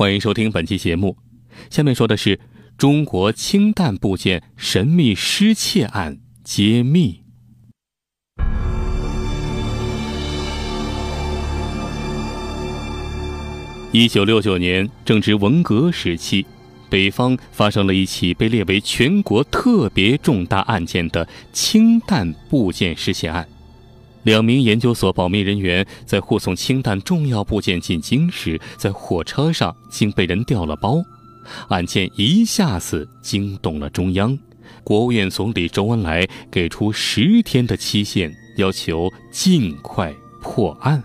欢迎收听本期节目。下面说的是中国氢弹部件神秘失窃案揭秘。一九六九年，正值文革时期，北方发生了一起被列为全国特别重大案件的氢弹部件失窃案。两名研究所保密人员在护送氢弹重要部件进京时，在火车上竟被人调了包。案件一下子惊动了中央，国务院总理周恩来给出十天的期限，要求尽快破案。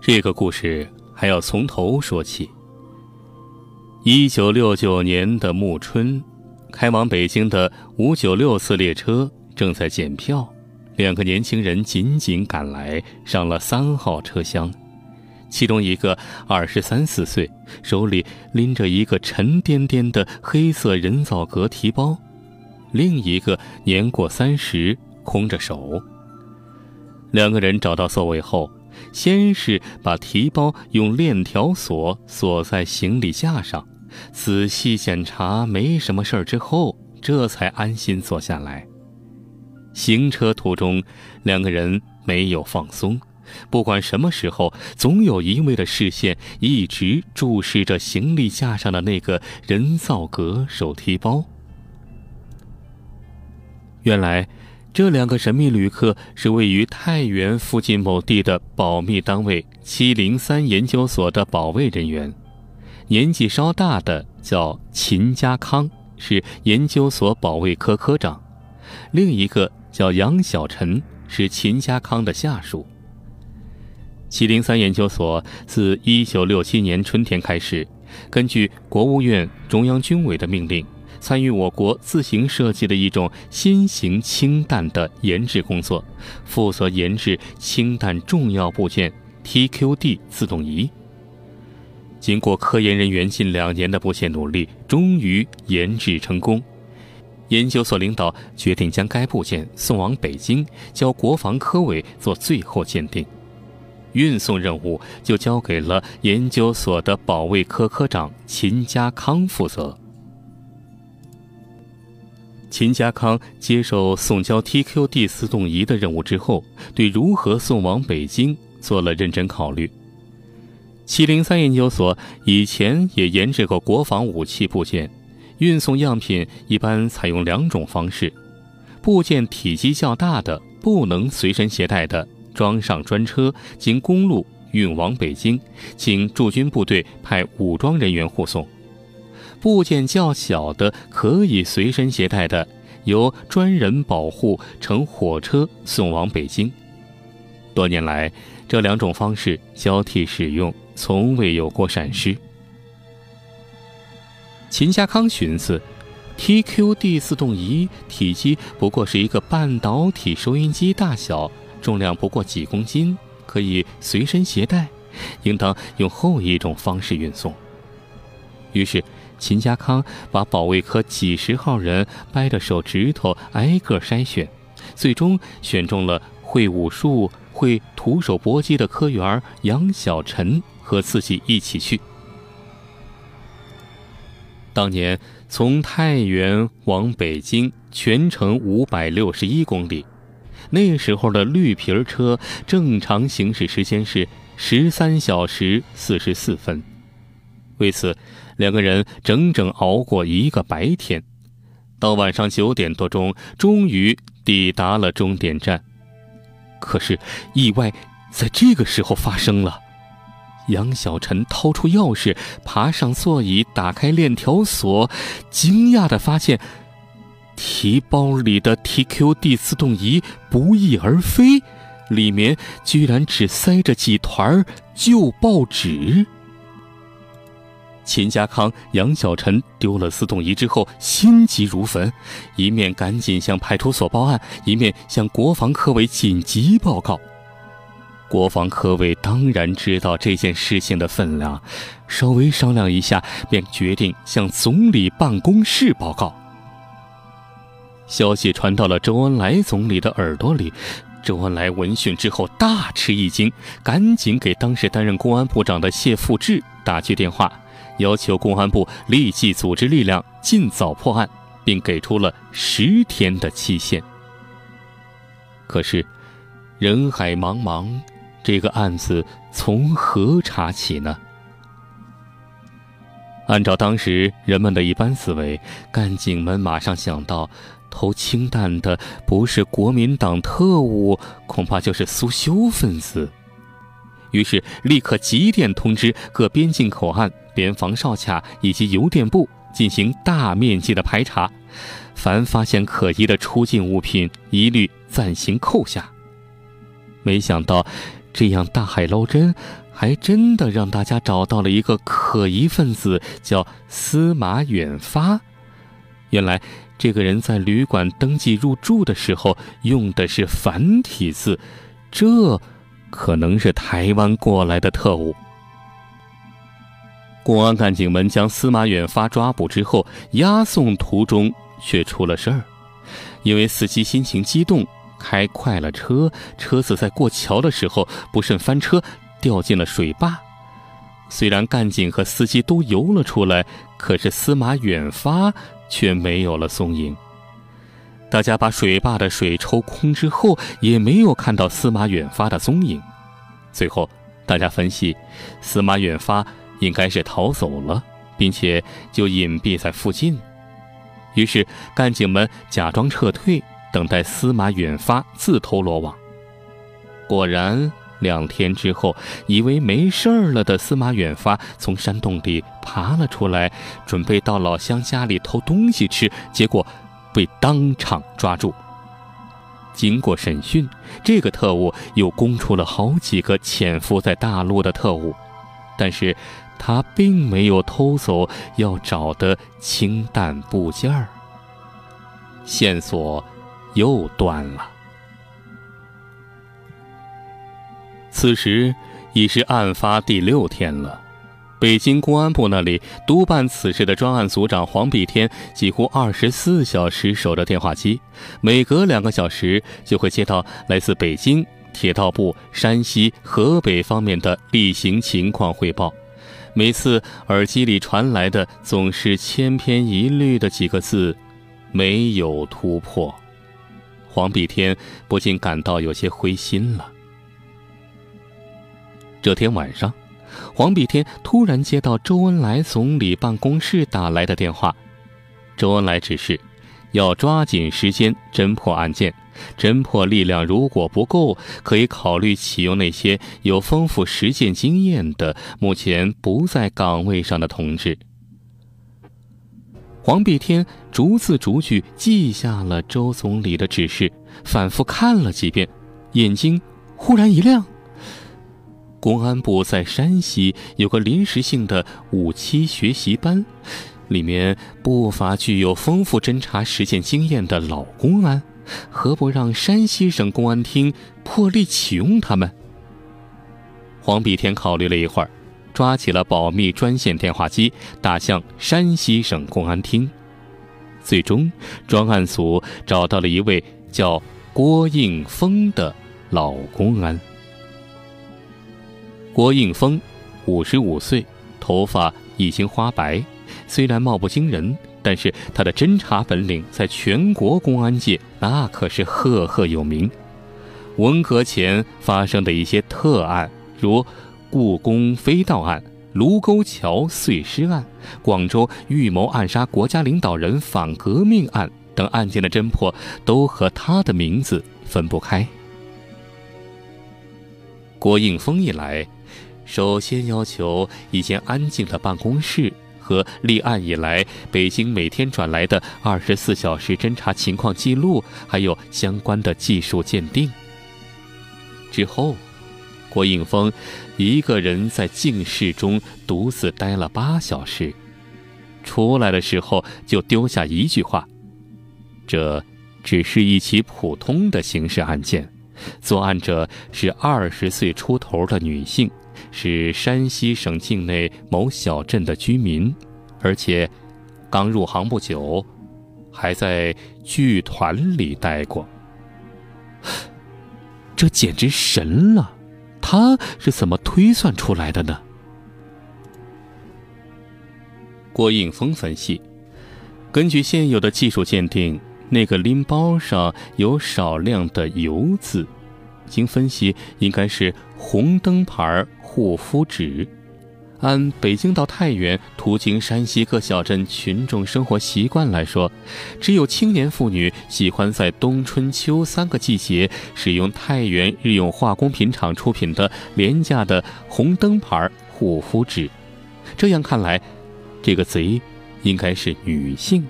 这个故事还要从头说起。一九六九年的暮春，开往北京的五九六次列车正在检票，两个年轻人紧紧赶来，上了三号车厢。其中一个二十三四岁，手里拎着一个沉甸甸的黑色人造革提包；另一个年过三十，空着手。两个人找到座位后。先是把提包用链条锁锁在行李架上，仔细检查没什么事儿之后，这才安心坐下来。行车途中，两个人没有放松，不管什么时候，总有一位的视线一直注视着行李架上的那个人造革手提包。原来。这两个神秘旅客是位于太原附近某地的保密单位七零三研究所的保卫人员，年纪稍大的叫秦家康，是研究所保卫科科长；另一个叫杨小晨，是秦家康的下属。七零三研究所自一九六七年春天开始，根据国务院、中央军委的命令。参与我国自行设计的一种新型氢弹的研制工作，负责研制氢弹重要部件 TQD 自动仪。经过科研人员近两年的不懈努力，终于研制成功。研究所领导决定将该部件送往北京，交国防科委做最后鉴定。运送任务就交给了研究所的保卫科科长秦家康负责。秦家康接受送交 TQD 自动仪的任务之后，对如何送往北京做了认真考虑。七零三研究所以前也研制过国防武器部件，运送样品一般采用两种方式：部件体积较大的、不能随身携带的，装上专车，经公路运往北京，请驻军部队派武装人员护送。部件较小的可以随身携带的，由专人保护，乘火车送往北京。多年来，这两种方式交替使用，从未有过闪失。秦家康寻思，TQD 自动仪体积不过是一个半导体收音机大小，重量不过几公斤，可以随身携带，应当用后一种方式运送。于是。秦家康把保卫科几十号人掰着手指头挨个筛选，最终选中了会武术、会徒手搏击的科员杨小晨和自己一起去。当年从太原往北京全程五百六十一公里，那时候的绿皮儿车正常行驶时间是十三小时四十四分。为此，两个人整整熬过一个白天，到晚上九点多钟，终于抵达了终点站。可是，意外在这个时候发生了。杨小晨掏出钥匙，爬上座椅，打开链条锁，惊讶地发现，提包里的 TQD 自动仪不翼而飞，里面居然只塞着几团旧报纸。秦家康、杨小晨丢了自动仪之后，心急如焚，一面赶紧向派出所报案，一面向国防科委紧急报告。国防科委当然知道这件事情的分量，稍微商量一下，便决定向总理办公室报告。消息传到了周恩来总理的耳朵里，周恩来闻讯之后大吃一惊，赶紧给当时担任公安部长的谢富治打去电话，要求公安部立即组织力量，尽早破案，并给出了十天的期限。可是，人海茫茫，这个案子从何查起呢？按照当时人们的一般思维，干警们马上想到，投氢弹的不是国民党特务，恐怕就是苏修分子。于是，立刻急电通知各边境口岸、联防哨卡以及邮电部进行大面积的排查，凡发现可疑的出境物品，一律暂行扣下。没想到，这样大海捞针，还真的让大家找到了一个可疑分子，叫司马远发。原来，这个人在旅馆登记入住的时候用的是繁体字，这。可能是台湾过来的特务。公安干警们将司马远发抓捕之后，押送途中却出了事儿，因为司机心情激动，开快了车，车子在过桥的时候不慎翻车，掉进了水坝。虽然干警和司机都游了出来，可是司马远发却没有了踪影。大家把水坝的水抽空之后，也没有看到司马远发的踪影。最后，大家分析，司马远发应该是逃走了，并且就隐蔽在附近。于是，干警们假装撤退，等待司马远发自投罗网。果然，两天之后，以为没事儿了的司马远发从山洞里爬了出来，准备到老乡家里偷东西吃，结果。被当场抓住。经过审讯，这个特务又供出了好几个潜伏在大陆的特务，但是他并没有偷走要找的氢弹部件儿。线索又断了。此时已是案发第六天了。北京公安部那里督办此事的专案组长黄碧天，几乎二十四小时守着电话机，每隔两个小时就会接到来自北京铁道部、山西、河北方面的例行情况汇报。每次耳机里传来的总是千篇一律的几个字：“没有突破。”黄碧天不禁感到有些灰心了。这天晚上。黄碧天突然接到周恩来总理办公室打来的电话，周恩来指示，要抓紧时间侦破案件，侦破力量如果不够，可以考虑启用那些有丰富实践经验的、目前不在岗位上的同志。黄碧天逐字逐句记下了周总理的指示，反复看了几遍，眼睛忽然一亮。公安部在山西有个临时性的五期学习班，里面不乏具有丰富侦查实践经验的老公安，何不让山西省公安厅破例启用他们？黄碧天考虑了一会儿，抓起了保密专线电话机，打向山西省公安厅。最终，专案组找到了一位叫郭应峰的老公安。郭应峰，五十五岁，头发已经花白。虽然貌不惊人，但是他的侦查本领在全国公安界那可是赫赫有名。文革前发生的一些特案，如故宫飞盗案、卢沟桥碎尸案、广州预谋暗杀国家领导人反革命案等案件的侦破，都和他的名字分不开。郭应峰一来。首先要求一间安静的办公室和立案以来北京每天转来的二十四小时侦查情况记录，还有相关的技术鉴定。之后，郭应峰一个人在静室中独自待了八小时，出来的时候就丢下一句话：“这只是一起普通的刑事案件，作案者是二十岁出头的女性。”是山西省境内某小镇的居民，而且刚入行不久，还在剧团里待过。这简直神了！他是怎么推算出来的呢？郭应峰分析，根据现有的技术鉴定，那个拎包上有少量的油渍，经分析应该是红灯牌护肤纸。按北京到太原途经山西各小镇群众生活习惯来说，只有青年妇女喜欢在冬春秋三个季节使用太原日用化工品厂出品的廉价的红灯牌护肤纸。这样看来，这个贼应该是女性。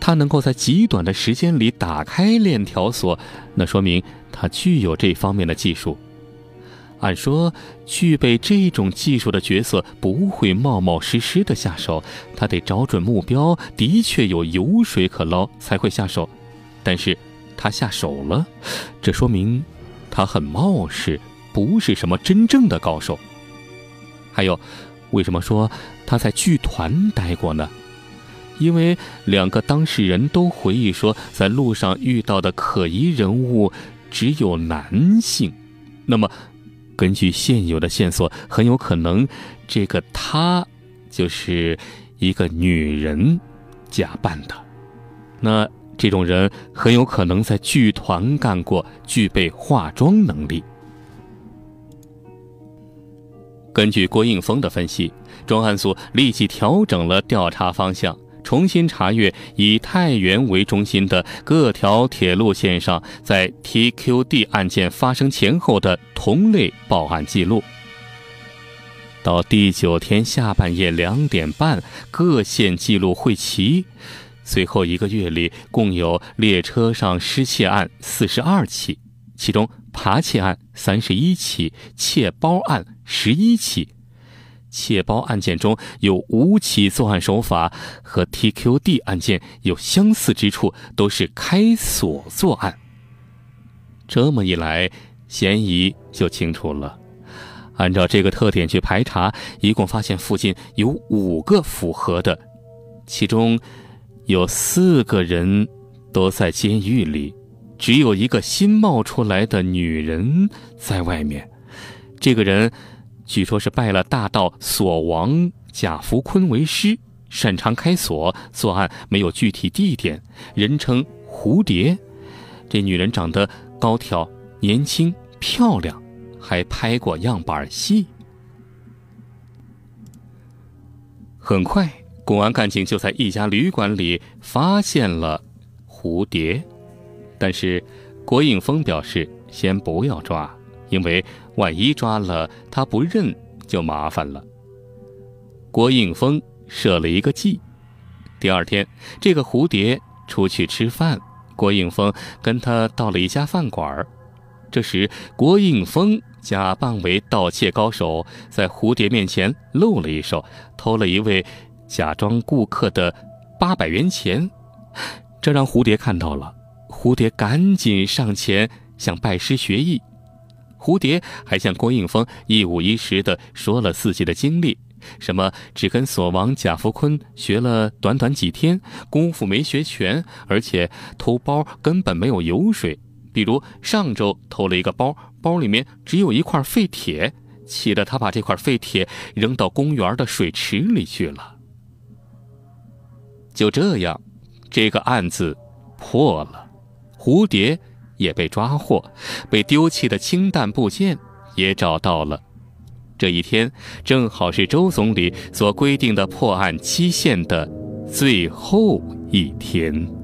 她能够在极短的时间里打开链条锁，那说明她具有这方面的技术。按说，具备这种技术的角色不会冒冒失失的下手，他得找准目标，的确有油水可捞才会下手。但是，他下手了，这说明他很冒失，不是什么真正的高手。还有，为什么说他在剧团待过呢？因为两个当事人都回忆说，在路上遇到的可疑人物只有男性。那么。根据现有的线索，很有可能这个她就是一个女人假扮的。那这种人很有可能在剧团干过，具备化妆能力。根据郭应峰的分析，专案组立即调整了调查方向。重新查阅以太原为中心的各条铁路线上，在 TQD 案件发生前后的同类报案记录。到第九天下半夜两点半，各线记录汇齐。随后一个月里，共有列车上失窃案四十二起，其中扒窃案三十一起，窃包案十一起。窃包案件中有五起作案手法和 TQD 案件有相似之处，都是开锁作案。这么一来，嫌疑就清楚了。按照这个特点去排查，一共发现附近有五个符合的，其中有四个人都在监狱里，只有一个新冒出来的女人在外面。这个人。据说是拜了大道锁王贾福坤为师，擅长开锁作案，没有具体地点，人称蝴蝶。这女人长得高挑、年轻、漂亮，还拍过样板戏。很快，公安干警就在一家旅馆里发现了蝴蝶，但是郭应峰表示先不要抓。因为万一抓了他不认，就麻烦了。郭应峰设了一个计。第二天，这个蝴蝶出去吃饭，郭应峰跟他到了一家饭馆。这时，郭应峰假扮为盗窃高手，在蝴蝶面前露了一手，偷了一位假装顾客的八百元钱。这让蝴蝶看到了，蝴蝶赶紧上前想拜师学艺。蝴蝶还向郭应峰一五一十地说了自己的经历，什么只跟锁王贾福坤学了短短几天，功夫没学全，而且偷包根本没有油水。比如上周偷了一个包，包里面只有一块废铁，气得他把这块废铁扔到公园的水池里去了。就这样，这个案子破了，蝴蝶。也被抓获，被丢弃的氢弹部件也找到了。这一天正好是周总理所规定的破案期限的最后一天。